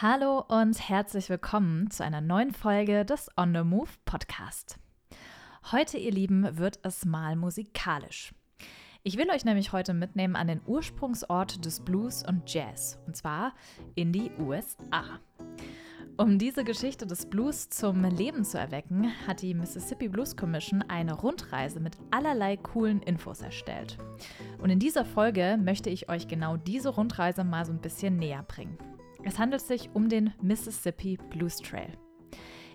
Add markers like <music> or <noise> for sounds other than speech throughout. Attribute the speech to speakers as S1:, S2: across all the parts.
S1: Hallo und herzlich willkommen zu einer neuen Folge des On the Move Podcast. Heute, ihr Lieben, wird es mal musikalisch. Ich will euch nämlich heute mitnehmen an den Ursprungsort des Blues und Jazz, und zwar in die USA. Um diese Geschichte des Blues zum Leben zu erwecken, hat die Mississippi Blues Commission eine Rundreise mit allerlei coolen Infos erstellt. Und in dieser Folge möchte ich euch genau diese Rundreise mal so ein bisschen näher bringen. Es handelt sich um den Mississippi Blues Trail.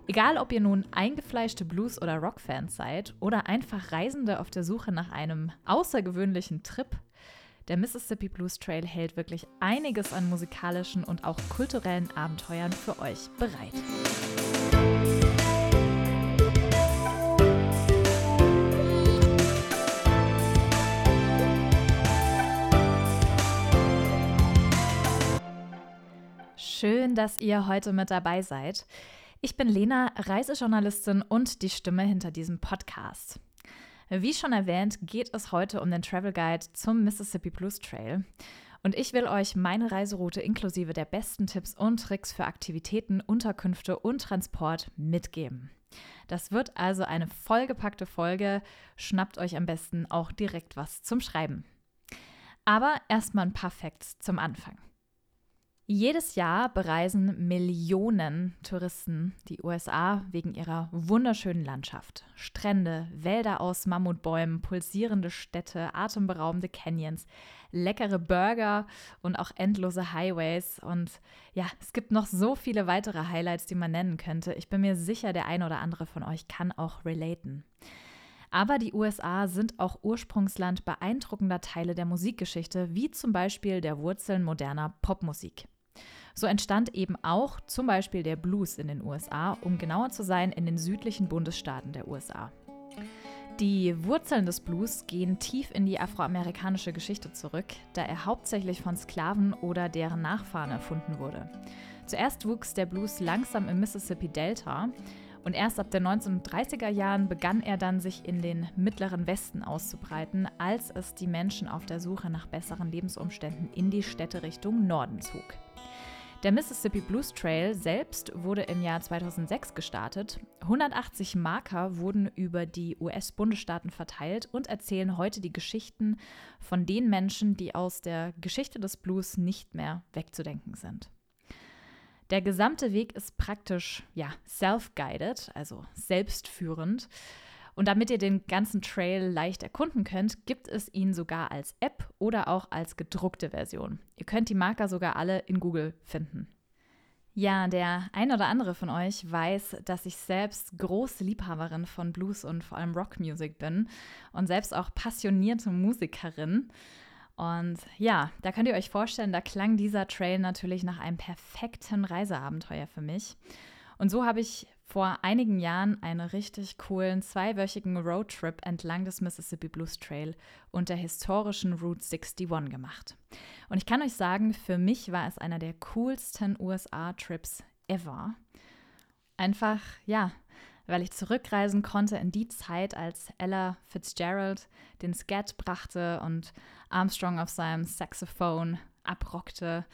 S1: Egal, ob ihr nun eingefleischte Blues- oder Rock-Fans seid oder einfach Reisende auf der Suche nach einem außergewöhnlichen Trip, der Mississippi Blues Trail hält wirklich einiges an musikalischen und auch kulturellen Abenteuern für euch bereit. Schön, dass ihr heute mit dabei seid. Ich bin Lena, Reisejournalistin und die Stimme hinter diesem Podcast. Wie schon erwähnt, geht es heute um den Travel Guide zum Mississippi Blues Trail. Und ich will euch meine Reiseroute inklusive der besten Tipps und Tricks für Aktivitäten, Unterkünfte und Transport mitgeben. Das wird also eine vollgepackte Folge. Schnappt euch am besten auch direkt was zum Schreiben. Aber erstmal ein paar Facts zum Anfang. Jedes Jahr bereisen Millionen Touristen die USA wegen ihrer wunderschönen Landschaft. Strände, Wälder aus Mammutbäumen, pulsierende Städte, atemberaubende Canyons, leckere Burger und auch endlose Highways. Und ja, es gibt noch so viele weitere Highlights, die man nennen könnte. Ich bin mir sicher, der ein oder andere von euch kann auch relaten. Aber die USA sind auch Ursprungsland beeindruckender Teile der Musikgeschichte, wie zum Beispiel der Wurzeln moderner Popmusik. So entstand eben auch zum Beispiel der Blues in den USA, um genauer zu sein, in den südlichen Bundesstaaten der USA. Die Wurzeln des Blues gehen tief in die afroamerikanische Geschichte zurück, da er hauptsächlich von Sklaven oder deren Nachfahren erfunden wurde. Zuerst wuchs der Blues langsam im Mississippi Delta und erst ab den 1930er Jahren begann er dann sich in den mittleren Westen auszubreiten, als es die Menschen auf der Suche nach besseren Lebensumständen in die Städte Richtung Norden zog. Der Mississippi Blues Trail selbst wurde im Jahr 2006 gestartet. 180 Marker wurden über die US-Bundesstaaten verteilt und erzählen heute die Geschichten von den Menschen, die aus der Geschichte des Blues nicht mehr wegzudenken sind. Der gesamte Weg ist praktisch ja, self-guided, also selbstführend. Und damit ihr den ganzen Trail leicht erkunden könnt, gibt es ihn sogar als App oder auch als gedruckte Version. Ihr könnt die Marker sogar alle in Google finden. Ja, der ein oder andere von euch weiß, dass ich selbst große Liebhaberin von Blues und vor allem Rockmusik bin und selbst auch passionierte Musikerin. Und ja, da könnt ihr euch vorstellen, da klang dieser Trail natürlich nach einem perfekten Reiseabenteuer für mich. Und so habe ich vor einigen Jahren einen richtig coolen zweiwöchigen Roadtrip entlang des Mississippi Blues Trail und der historischen Route 61 gemacht. Und ich kann euch sagen, für mich war es einer der coolsten USA-Trips ever. Einfach, ja, weil ich zurückreisen konnte in die Zeit, als Ella Fitzgerald den Scat brachte und Armstrong auf seinem Saxophon abrockte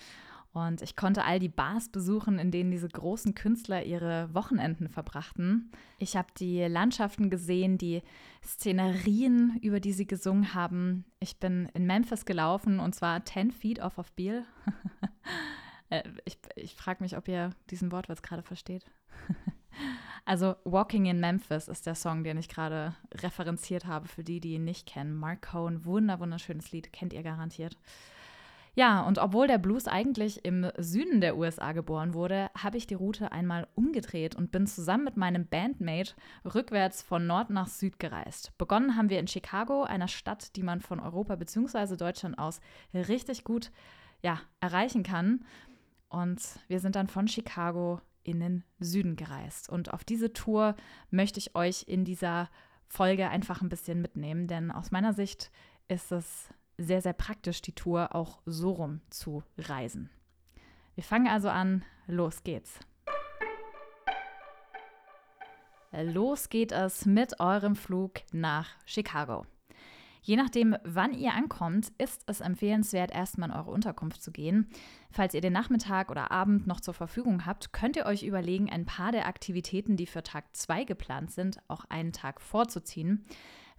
S1: und ich konnte all die Bars besuchen, in denen diese großen Künstler ihre Wochenenden verbrachten. Ich habe die Landschaften gesehen, die Szenerien, über die sie gesungen haben. Ich bin in Memphis gelaufen und zwar 10 Feet off of Beale. <laughs> Äh, ich ich frage mich, ob ihr diesen Wortwitz gerade versteht. <laughs> also Walking in Memphis ist der Song, den ich gerade referenziert habe für die, die ihn nicht kennen. Mark wunder wunderschönes Lied, kennt ihr garantiert. Ja, und obwohl der Blues eigentlich im Süden der USA geboren wurde, habe ich die Route einmal umgedreht und bin zusammen mit meinem Bandmate rückwärts von Nord nach Süd gereist. Begonnen haben wir in Chicago, einer Stadt, die man von Europa bzw. Deutschland aus richtig gut ja, erreichen kann. Und wir sind dann von Chicago in den Süden gereist. Und auf diese Tour möchte ich euch in dieser Folge einfach ein bisschen mitnehmen, denn aus meiner Sicht ist es sehr, sehr praktisch, die Tour auch so rum zu reisen. Wir fangen also an, los geht's. Los geht es mit eurem Flug nach Chicago. Je nachdem, wann ihr ankommt, ist es empfehlenswert, erstmal in eure Unterkunft zu gehen. Falls ihr den Nachmittag oder Abend noch zur Verfügung habt, könnt ihr euch überlegen, ein paar der Aktivitäten, die für Tag 2 geplant sind, auch einen Tag vorzuziehen.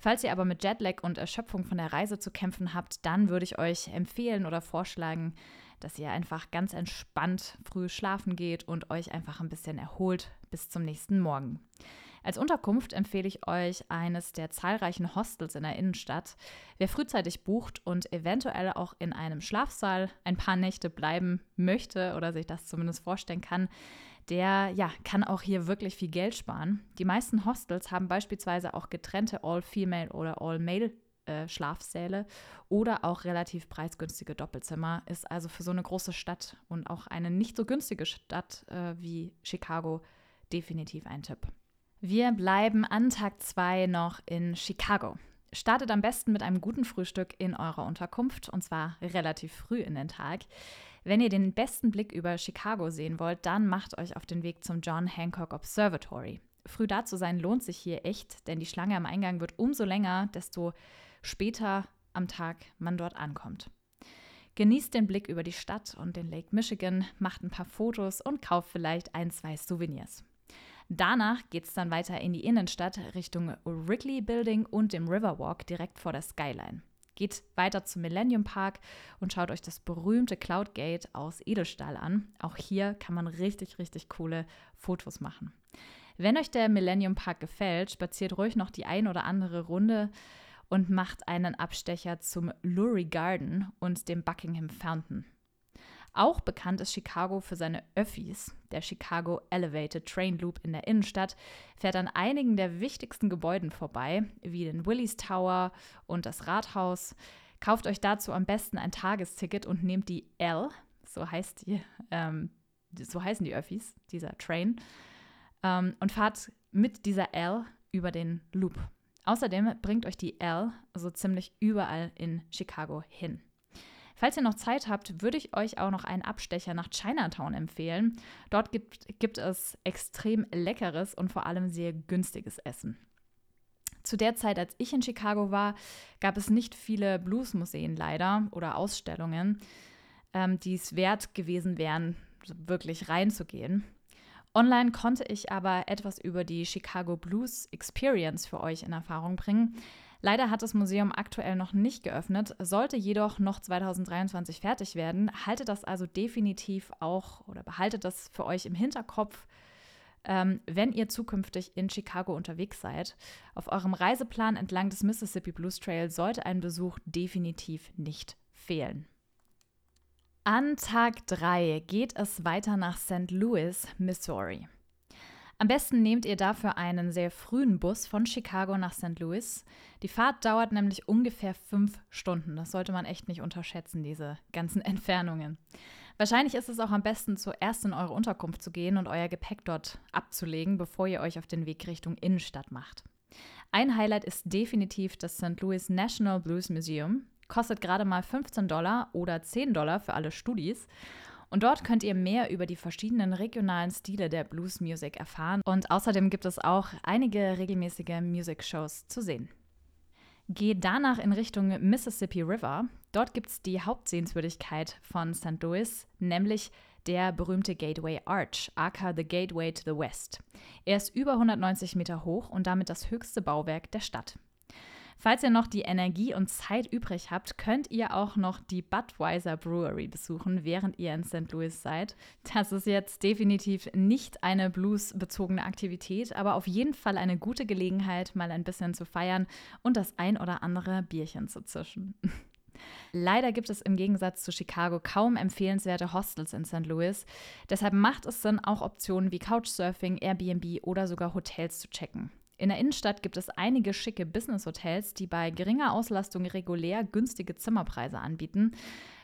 S1: Falls ihr aber mit Jetlag und Erschöpfung von der Reise zu kämpfen habt, dann würde ich euch empfehlen oder vorschlagen, dass ihr einfach ganz entspannt früh schlafen geht und euch einfach ein bisschen erholt bis zum nächsten Morgen. Als Unterkunft empfehle ich euch eines der zahlreichen Hostels in der Innenstadt. Wer frühzeitig bucht und eventuell auch in einem Schlafsaal ein paar Nächte bleiben möchte oder sich das zumindest vorstellen kann, der ja, kann auch hier wirklich viel Geld sparen. Die meisten Hostels haben beispielsweise auch getrennte All-Female oder All-Male äh, Schlafsäle oder auch relativ preisgünstige Doppelzimmer. Ist also für so eine große Stadt und auch eine nicht so günstige Stadt äh, wie Chicago definitiv ein Tipp. Wir bleiben an Tag 2 noch in Chicago. Startet am besten mit einem guten Frühstück in eurer Unterkunft und zwar relativ früh in den Tag. Wenn ihr den besten Blick über Chicago sehen wollt, dann macht euch auf den Weg zum John Hancock Observatory. Früh da zu sein lohnt sich hier echt, denn die Schlange am Eingang wird umso länger, desto später am Tag man dort ankommt. Genießt den Blick über die Stadt und den Lake Michigan, macht ein paar Fotos und kauft vielleicht ein, zwei Souvenirs. Danach geht es dann weiter in die Innenstadt Richtung Wrigley Building und dem Riverwalk direkt vor der Skyline. Geht weiter zum Millennium Park und schaut euch das berühmte Cloud Gate aus Edelstahl an. Auch hier kann man richtig, richtig coole Fotos machen. Wenn euch der Millennium Park gefällt, spaziert ruhig noch die ein oder andere Runde und macht einen Abstecher zum Lurie Garden und dem Buckingham Fountain. Auch bekannt ist Chicago für seine Öffis. Der Chicago Elevated Train Loop in der Innenstadt fährt an einigen der wichtigsten Gebäuden vorbei, wie den Willys Tower und das Rathaus. Kauft euch dazu am besten ein Tagesticket und nehmt die L, so heißt die, ähm, so heißen die Öffis, dieser Train, ähm, und fahrt mit dieser L über den Loop. Außerdem bringt euch die L so ziemlich überall in Chicago hin. Falls ihr noch Zeit habt, würde ich euch auch noch einen Abstecher nach Chinatown empfehlen. Dort gibt, gibt es extrem leckeres und vor allem sehr günstiges Essen. Zu der Zeit, als ich in Chicago war, gab es nicht viele Bluesmuseen leider oder Ausstellungen, ähm, die es wert gewesen wären, wirklich reinzugehen. Online konnte ich aber etwas über die Chicago Blues Experience für euch in Erfahrung bringen. Leider hat das Museum aktuell noch nicht geöffnet, sollte jedoch noch 2023 fertig werden. Haltet das also definitiv auch oder behaltet das für euch im Hinterkopf, ähm, wenn ihr zukünftig in Chicago unterwegs seid. Auf eurem Reiseplan entlang des Mississippi Blues Trail sollte ein Besuch definitiv nicht fehlen. An Tag 3 geht es weiter nach St. Louis, Missouri. Am besten nehmt ihr dafür einen sehr frühen Bus von Chicago nach St. Louis. Die Fahrt dauert nämlich ungefähr fünf Stunden. Das sollte man echt nicht unterschätzen, diese ganzen <laughs> Entfernungen. Wahrscheinlich ist es auch am besten, zuerst in eure Unterkunft zu gehen und euer Gepäck dort abzulegen, bevor ihr euch auf den Weg Richtung Innenstadt macht. Ein Highlight ist definitiv das St. Louis National Blues Museum. Kostet gerade mal 15 Dollar oder 10 Dollar für alle Studis. Und dort könnt ihr mehr über die verschiedenen regionalen Stile der Blues Music erfahren. Und außerdem gibt es auch einige regelmäßige Music Shows zu sehen. Geht danach in Richtung Mississippi River. Dort gibt es die Hauptsehenswürdigkeit von St. Louis, nämlich der berühmte Gateway Arch, aka The Gateway to the West. Er ist über 190 Meter hoch und damit das höchste Bauwerk der Stadt. Falls ihr noch die Energie und Zeit übrig habt, könnt ihr auch noch die Budweiser Brewery besuchen, während ihr in St. Louis seid. Das ist jetzt definitiv nicht eine bluesbezogene Aktivität, aber auf jeden Fall eine gute Gelegenheit, mal ein bisschen zu feiern und das ein oder andere Bierchen zu zischen. <laughs> Leider gibt es im Gegensatz zu Chicago kaum empfehlenswerte Hostels in St. Louis. Deshalb macht es Sinn, auch Optionen wie Couchsurfing, Airbnb oder sogar Hotels zu checken. In der Innenstadt gibt es einige schicke Business-Hotels, die bei geringer Auslastung regulär günstige Zimmerpreise anbieten.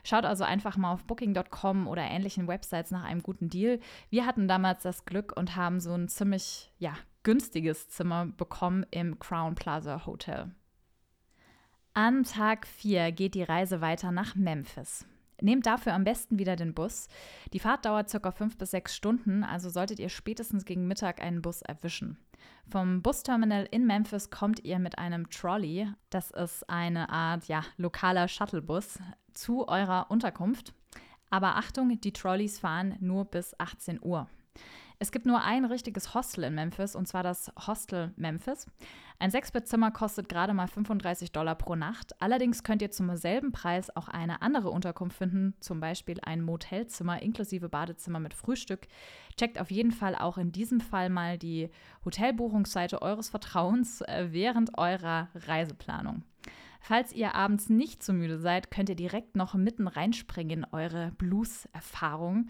S1: Schaut also einfach mal auf Booking.com oder ähnlichen Websites nach einem guten Deal. Wir hatten damals das Glück und haben so ein ziemlich ja, günstiges Zimmer bekommen im Crown Plaza Hotel. An Tag 4 geht die Reise weiter nach Memphis. Nehmt dafür am besten wieder den Bus. Die Fahrt dauert ca. 5 bis 6 Stunden, also solltet ihr spätestens gegen Mittag einen Bus erwischen. Vom Busterminal in Memphis kommt ihr mit einem Trolley, das ist eine Art ja, lokaler Shuttlebus, zu eurer Unterkunft. Aber Achtung, die Trolleys fahren nur bis 18 Uhr. Es gibt nur ein richtiges Hostel in Memphis und zwar das Hostel Memphis. Ein Sechsbettzimmer kostet gerade mal 35 Dollar pro Nacht. Allerdings könnt ihr zum selben Preis auch eine andere Unterkunft finden, zum Beispiel ein Motelzimmer inklusive Badezimmer mit Frühstück. Checkt auf jeden Fall auch in diesem Fall mal die Hotelbuchungsseite eures Vertrauens äh, während eurer Reiseplanung. Falls ihr abends nicht so müde seid, könnt ihr direkt noch mitten reinspringen in eure Blues-Erfahrung.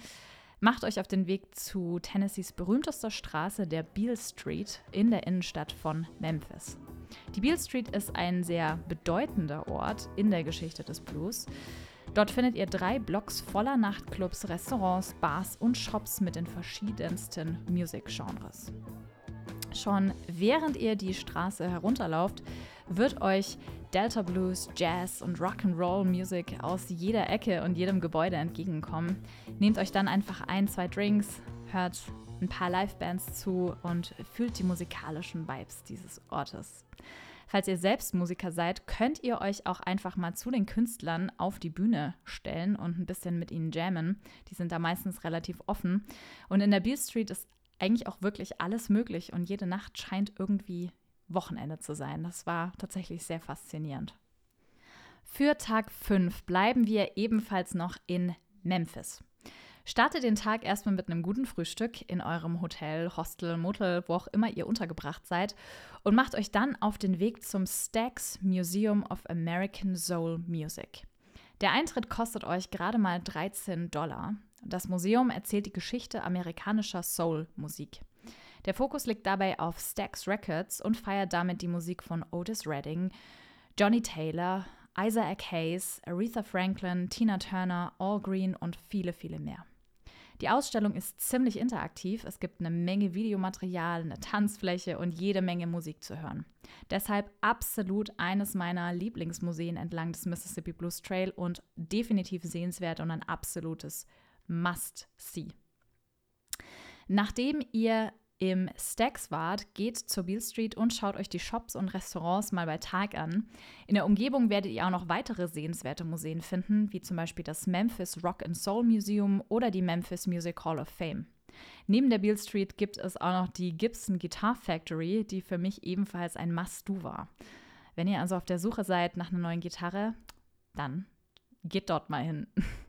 S1: Macht euch auf den Weg zu Tennessees berühmtester Straße, der Beale Street, in der Innenstadt von Memphis. Die Beale Street ist ein sehr bedeutender Ort in der Geschichte des Blues. Dort findet ihr drei Blocks voller Nachtclubs, Restaurants, Bars und Shops mit den verschiedensten Musikgenres. Schon während ihr die Straße herunterlauft, wird euch Delta Blues, Jazz und Rock'n'Roll Music aus jeder Ecke und jedem Gebäude entgegenkommen. Nehmt euch dann einfach ein, zwei Drinks, hört ein paar Livebands zu und fühlt die musikalischen Vibes dieses Ortes. Falls ihr selbst Musiker seid, könnt ihr euch auch einfach mal zu den Künstlern auf die Bühne stellen und ein bisschen mit ihnen jammen. Die sind da meistens relativ offen. Und in der Beale Street ist eigentlich auch wirklich alles möglich und jede Nacht scheint irgendwie Wochenende zu sein. Das war tatsächlich sehr faszinierend. Für Tag 5 bleiben wir ebenfalls noch in Memphis. Startet den Tag erstmal mit einem guten Frühstück in eurem Hotel, Hostel, Motel, wo auch immer ihr untergebracht seid und macht euch dann auf den Weg zum Stax Museum of American Soul Music. Der Eintritt kostet euch gerade mal 13 Dollar. Das Museum erzählt die Geschichte amerikanischer Soul-Musik. Der Fokus liegt dabei auf Stax Records und feiert damit die Musik von Otis Redding, Johnny Taylor, Isaac Hayes, Aretha Franklin, Tina Turner, All Green und viele, viele mehr. Die Ausstellung ist ziemlich interaktiv. Es gibt eine Menge Videomaterial, eine Tanzfläche und jede Menge Musik zu hören. Deshalb absolut eines meiner Lieblingsmuseen entlang des Mississippi Blues Trail und definitiv sehenswert und ein absolutes Must-See. Nachdem ihr im Stax wart, geht zur Beale Street und schaut euch die Shops und Restaurants mal bei Tag an. In der Umgebung werdet ihr auch noch weitere sehenswerte Museen finden, wie zum Beispiel das Memphis Rock and Soul Museum oder die Memphis Music Hall of Fame. Neben der Beale Street gibt es auch noch die Gibson Guitar Factory, die für mich ebenfalls ein Must-Do war. Wenn ihr also auf der Suche seid nach einer neuen Gitarre, dann geht dort mal hin. <laughs>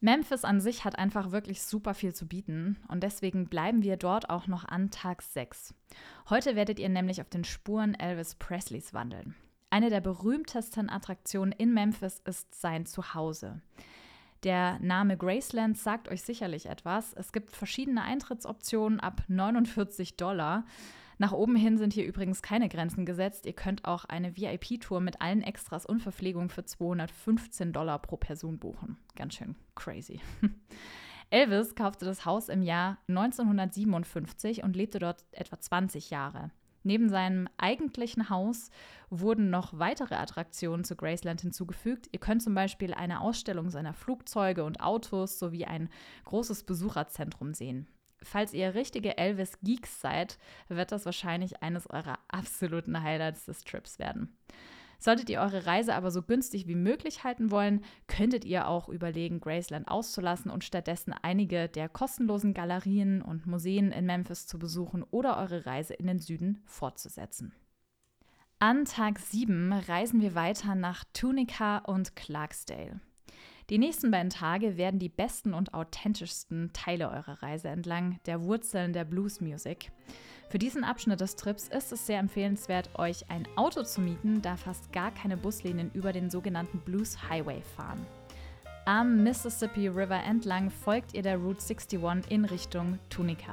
S1: Memphis an sich hat einfach wirklich super viel zu bieten und deswegen bleiben wir dort auch noch an Tag 6. Heute werdet ihr nämlich auf den Spuren Elvis Presleys wandeln. Eine der berühmtesten Attraktionen in Memphis ist sein Zuhause. Der Name Graceland sagt euch sicherlich etwas. Es gibt verschiedene Eintrittsoptionen ab 49 Dollar. Nach oben hin sind hier übrigens keine Grenzen gesetzt. Ihr könnt auch eine VIP-Tour mit allen Extras und Verpflegung für 215 Dollar pro Person buchen. Ganz schön crazy. <laughs> Elvis kaufte das Haus im Jahr 1957 und lebte dort etwa 20 Jahre. Neben seinem eigentlichen Haus wurden noch weitere Attraktionen zu Graceland hinzugefügt. Ihr könnt zum Beispiel eine Ausstellung seiner Flugzeuge und Autos sowie ein großes Besucherzentrum sehen. Falls ihr richtige Elvis-Geeks seid, wird das wahrscheinlich eines eurer absoluten Highlights des Trips werden. Solltet ihr eure Reise aber so günstig wie möglich halten wollen, könntet ihr auch überlegen, Graceland auszulassen und stattdessen einige der kostenlosen Galerien und Museen in Memphis zu besuchen oder eure Reise in den Süden fortzusetzen. An Tag 7 reisen wir weiter nach Tunica und Clarksdale. Die nächsten beiden Tage werden die besten und authentischsten Teile eurer Reise entlang der Wurzeln der Blues Music. Für diesen Abschnitt des Trips ist es sehr empfehlenswert, euch ein Auto zu mieten, da fast gar keine Buslinien über den sogenannten Blues Highway fahren. Am Mississippi River entlang folgt ihr der Route 61 in Richtung Tunica.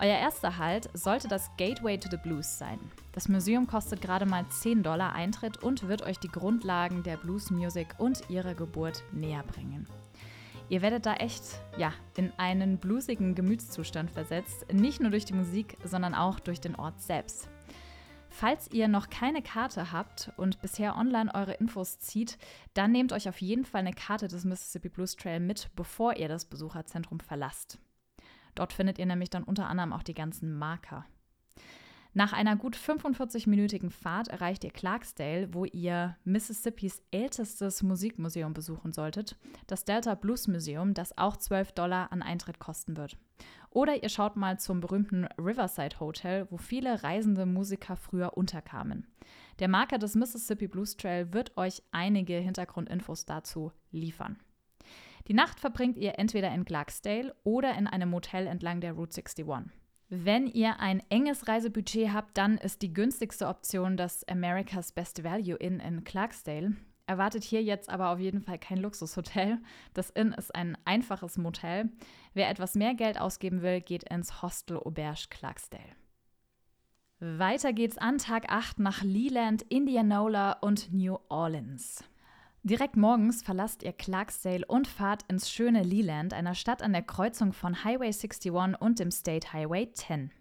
S1: Euer erster Halt sollte das Gateway to the Blues sein. Das Museum kostet gerade mal 10 Dollar Eintritt und wird euch die Grundlagen der Blues Music und ihrer Geburt näher bringen. Ihr werdet da echt, ja, in einen bluesigen Gemütszustand versetzt, nicht nur durch die Musik, sondern auch durch den Ort selbst. Falls ihr noch keine Karte habt und bisher online eure Infos zieht, dann nehmt euch auf jeden Fall eine Karte des Mississippi Blues Trail mit, bevor ihr das Besucherzentrum verlasst. Dort findet ihr nämlich dann unter anderem auch die ganzen Marker. Nach einer gut 45-minütigen Fahrt erreicht ihr Clarksdale, wo ihr Mississippis ältestes Musikmuseum besuchen solltet, das Delta Blues Museum, das auch 12 Dollar an Eintritt kosten wird. Oder ihr schaut mal zum berühmten Riverside Hotel, wo viele reisende Musiker früher unterkamen. Der Marker des Mississippi Blues Trail wird euch einige Hintergrundinfos dazu liefern. Die Nacht verbringt ihr entweder in Clarksdale oder in einem Motel entlang der Route 61. Wenn ihr ein enges Reisebudget habt, dann ist die günstigste Option das America's Best Value Inn in Clarksdale. Erwartet hier jetzt aber auf jeden Fall kein Luxushotel. Das Inn ist ein einfaches Motel. Wer etwas mehr Geld ausgeben will, geht ins Hostel Auberge Clarksdale. Weiter geht's an Tag 8 nach Leland, Indianola und New Orleans. Direkt morgens verlasst ihr Clarksdale und fahrt ins schöne Leland, einer Stadt an der Kreuzung von Highway 61 und dem State Highway 10.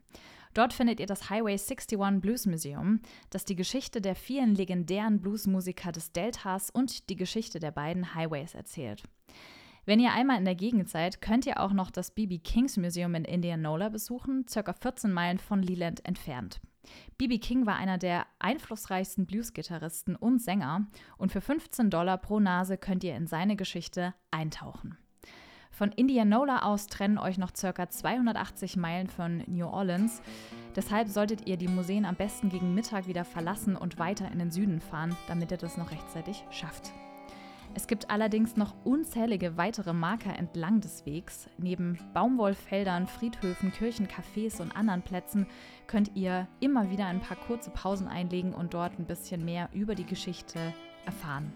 S1: Dort findet ihr das Highway 61 Blues Museum, das die Geschichte der vielen legendären Bluesmusiker des Deltas und die Geschichte der beiden Highways erzählt. Wenn ihr einmal in der Gegend seid, könnt ihr auch noch das BB Kings Museum in Indianola besuchen, circa 14 Meilen von Leland entfernt. B.B. King war einer der einflussreichsten Blues-Gitarristen und Sänger und für 15 Dollar pro Nase könnt ihr in seine Geschichte eintauchen. Von Indianola aus trennen euch noch ca. 280 Meilen von New Orleans. Deshalb solltet ihr die Museen am besten gegen Mittag wieder verlassen und weiter in den Süden fahren, damit ihr das noch rechtzeitig schafft. Es gibt allerdings noch unzählige weitere Marker entlang des Wegs. Neben Baumwollfeldern, Friedhöfen, Kirchen, Cafés und anderen Plätzen könnt ihr immer wieder ein paar kurze Pausen einlegen und dort ein bisschen mehr über die Geschichte erfahren.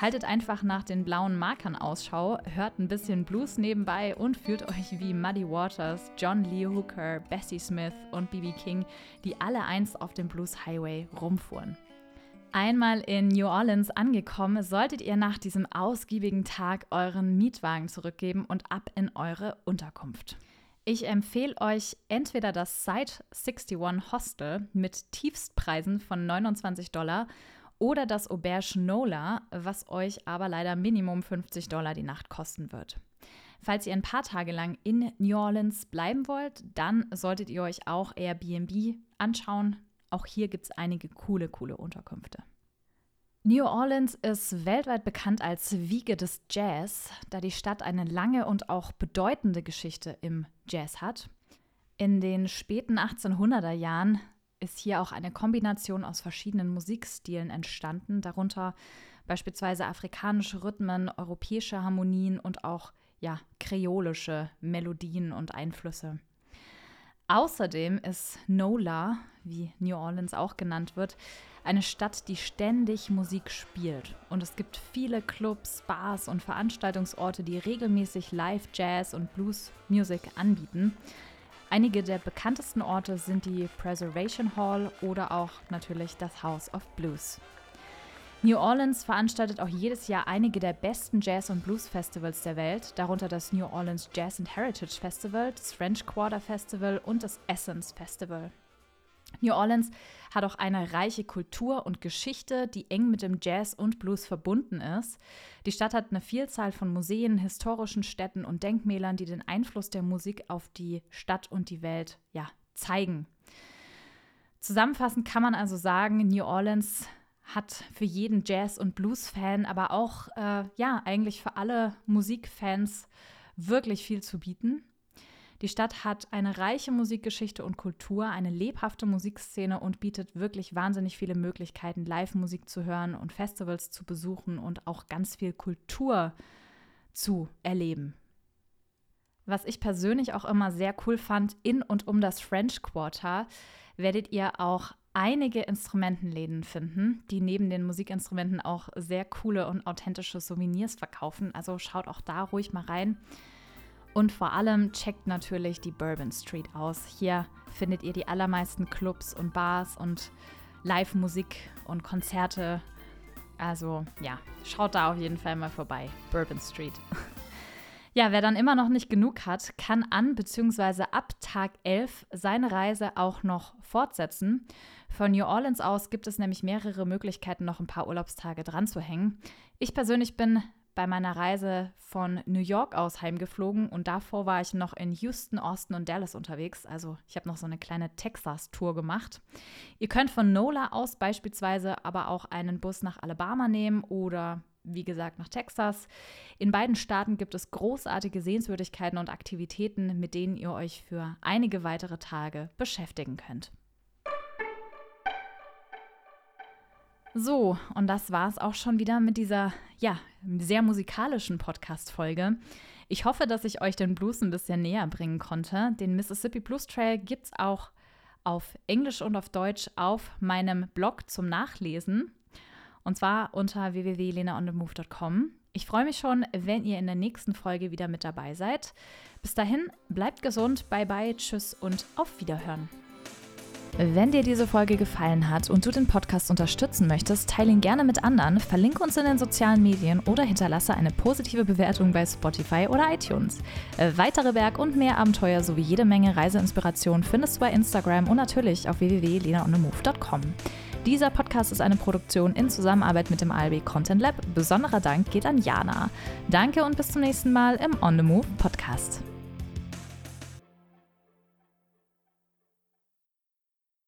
S1: Haltet einfach nach den blauen Markern Ausschau, hört ein bisschen Blues nebenbei und fühlt euch wie Muddy Waters, John Lee Hooker, Bessie Smith und B.B. King, die alle einst auf dem Blues Highway rumfuhren. Einmal in New Orleans angekommen, solltet ihr nach diesem ausgiebigen Tag euren Mietwagen zurückgeben und ab in eure Unterkunft. Ich empfehle euch entweder das Site 61 Hostel mit Tiefstpreisen von 29 Dollar oder das Auberge Nola, was euch aber leider Minimum 50 Dollar die Nacht kosten wird. Falls ihr ein paar Tage lang in New Orleans bleiben wollt, dann solltet ihr euch auch Airbnb anschauen. Auch hier gibt es einige coole, coole Unterkünfte. New Orleans ist weltweit bekannt als Wiege des Jazz, da die Stadt eine lange und auch bedeutende Geschichte im Jazz hat. In den späten 1800er Jahren ist hier auch eine Kombination aus verschiedenen Musikstilen entstanden, darunter beispielsweise afrikanische Rhythmen, europäische Harmonien und auch ja, kreolische Melodien und Einflüsse. Außerdem ist NOLA, wie New Orleans auch genannt wird, eine Stadt, die ständig Musik spielt. Und es gibt viele Clubs, Bars und Veranstaltungsorte, die regelmäßig Live Jazz und Blues Music anbieten. Einige der bekanntesten Orte sind die Preservation Hall oder auch natürlich das House of Blues. New Orleans veranstaltet auch jedes Jahr einige der besten Jazz- und Blues-Festivals der Welt, darunter das New Orleans Jazz and Heritage Festival, das French Quarter Festival und das Essence Festival. New Orleans hat auch eine reiche Kultur und Geschichte, die eng mit dem Jazz und Blues verbunden ist. Die Stadt hat eine Vielzahl von Museen, historischen Städten und Denkmälern, die den Einfluss der Musik auf die Stadt und die Welt ja, zeigen. Zusammenfassend kann man also sagen, New Orleans hat für jeden Jazz- und Blues-Fan, aber auch äh, ja eigentlich für alle Musikfans wirklich viel zu bieten. Die Stadt hat eine reiche Musikgeschichte und Kultur, eine lebhafte Musikszene und bietet wirklich wahnsinnig viele Möglichkeiten, Live-Musik zu hören und Festivals zu besuchen und auch ganz viel Kultur zu erleben. Was ich persönlich auch immer sehr cool fand, in und um das French Quarter werdet ihr auch einige Instrumentenläden finden, die neben den Musikinstrumenten auch sehr coole und authentische Souvenirs verkaufen. Also schaut auch da ruhig mal rein. Und vor allem checkt natürlich die Bourbon Street aus. Hier findet ihr die allermeisten Clubs und Bars und Live-Musik und Konzerte. Also ja, schaut da auf jeden Fall mal vorbei. Bourbon Street. <laughs> Ja, wer dann immer noch nicht genug hat, kann an bzw. ab Tag 11 seine Reise auch noch fortsetzen. Von New Orleans aus gibt es nämlich mehrere Möglichkeiten, noch ein paar Urlaubstage dran zu hängen. Ich persönlich bin bei meiner Reise von New York aus heimgeflogen und davor war ich noch in Houston, Austin und Dallas unterwegs. Also ich habe noch so eine kleine Texas-Tour gemacht. Ihr könnt von NOLA aus beispielsweise aber auch einen Bus nach Alabama nehmen oder wie gesagt nach Texas. In beiden Staaten gibt es großartige Sehenswürdigkeiten und Aktivitäten, mit denen ihr euch für einige weitere Tage beschäftigen könnt. So, und das war es auch schon wieder mit dieser, ja, sehr musikalischen Podcast-Folge. Ich hoffe, dass ich euch den Blues ein bisschen näher bringen konnte. Den Mississippi Blues Trail gibt es auch auf Englisch und auf Deutsch auf meinem Blog zum Nachlesen. Und zwar unter www.lenaonthemove.com. Ich freue mich schon, wenn ihr in der nächsten Folge wieder mit dabei seid. Bis dahin, bleibt gesund, bye bye, tschüss und auf Wiederhören. Wenn dir diese Folge gefallen hat und du den Podcast unterstützen möchtest, teile ihn gerne mit anderen, verlinke uns in den sozialen Medien oder hinterlasse eine positive Bewertung bei Spotify oder iTunes. Äh, weitere Berg- und mehr Abenteuer sowie jede Menge Reiseinspiration findest du bei Instagram und natürlich auf www.lenaonemove.com. Dieser Podcast ist eine Produktion in Zusammenarbeit mit dem ALB Content Lab. Besonderer Dank geht an Jana. Danke und bis zum nächsten Mal im On the Move Podcast.